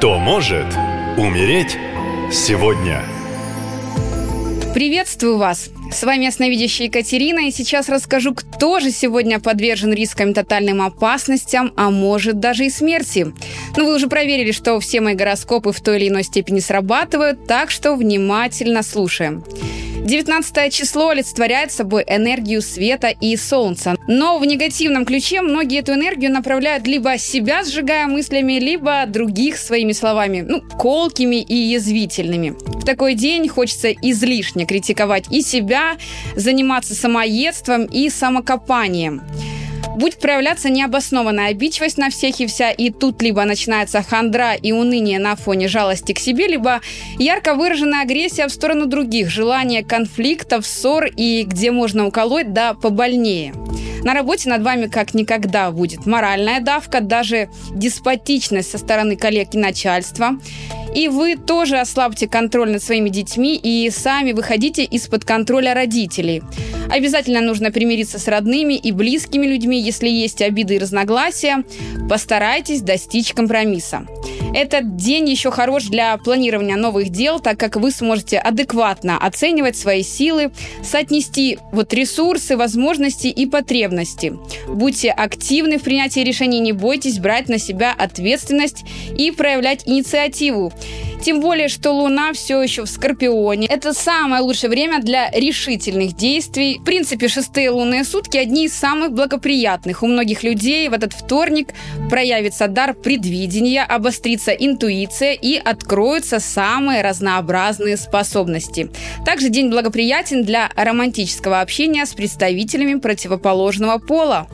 Кто может умереть сегодня? Приветствую вас! С вами ясновидящая Екатерина, и сейчас расскажу, кто же сегодня подвержен рискам тотальным опасностям, а может даже и смерти. Ну, вы уже проверили, что все мои гороскопы в той или иной степени срабатывают, так что внимательно слушаем. 19 число олицетворяет собой энергию света и солнца. Но в негативном ключе многие эту энергию направляют либо себя, сжигая мыслями, либо других своими словами, ну, колкими и язвительными. В такой день хочется излишне критиковать и себя, заниматься самоедством и самокопанием будет проявляться необоснованная обидчивость на всех и вся, и тут либо начинается хандра и уныние на фоне жалости к себе, либо ярко выраженная агрессия в сторону других, желание конфликтов, ссор и где можно уколоть, да побольнее. На работе над вами как никогда будет моральная давка, даже деспотичность со стороны коллег и начальства. И вы тоже ослабьте контроль над своими детьми и сами выходите из-под контроля родителей. Обязательно нужно примириться с родными и близкими людьми, если есть обиды и разногласия. Постарайтесь достичь компромисса. Этот день еще хорош для планирования новых дел, так как вы сможете адекватно оценивать свои силы, соотнести вот ресурсы, возможности и потребности. Будьте активны в принятии решений, не бойтесь брать на себя ответственность и проявлять инициативу. Тем более, что Луна все еще в Скорпионе. Это самое лучшее время для решительных действий. В принципе, шестые лунные сутки одни из самых благоприятных. У многих людей в этот вторник проявится дар предвидения, обострится интуиция и откроются самые разнообразные способности. Также день благоприятен для романтического общения с представителями противоположного пола.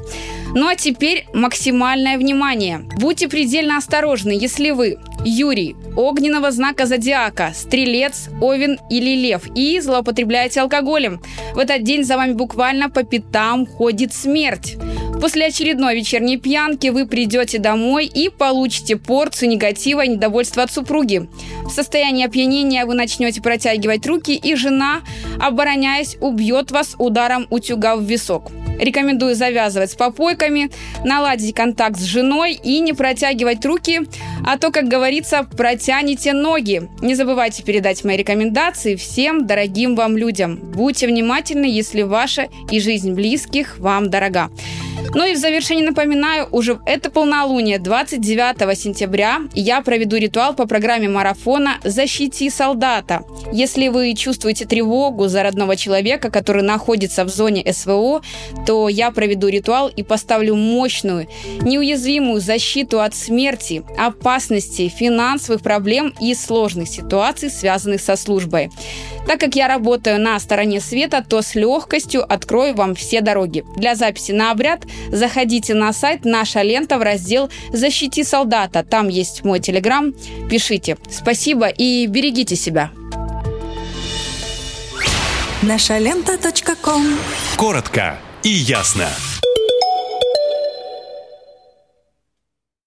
Ну а теперь максимальное внимание. Будьте предельно осторожны, если вы Юрий, огненного знака зодиака, стрелец, овен или лев и злоупотребляете алкоголем. В этот день за вами буквально по пятам ходит смерть. После очередной вечерней пьянки вы придете домой и получите порцию негатива и недовольства от супруги. В состоянии опьянения вы начнете протягивать руки, и жена, обороняясь, убьет вас ударом утюга в висок. Рекомендую завязывать с попойками, наладить контакт с женой и не протягивать руки, а то, как говорится, протяните ноги. Не забывайте передать мои рекомендации всем дорогим вам людям. Будьте внимательны, если ваша и жизнь близких вам дорога. Ну и в завершении напоминаю, уже это полнолуние 29 сентября я проведу ритуал по программе марафона «Защити солдата». Если вы чувствуете тревогу за родного человека, который находится в зоне СВО, то я проведу ритуал и поставлю мощную, неуязвимую защиту от смерти, опасности, финансовых проблем и сложных ситуаций, связанных со службой. Так как я работаю на стороне света, то с легкостью открою вам все дороги. Для записи на обряд заходите на сайт «Наша лента» в раздел «Защити солдата». Там есть мой телеграм. Пишите. Спасибо и берегите себя. Наша лента. Коротко и ясно.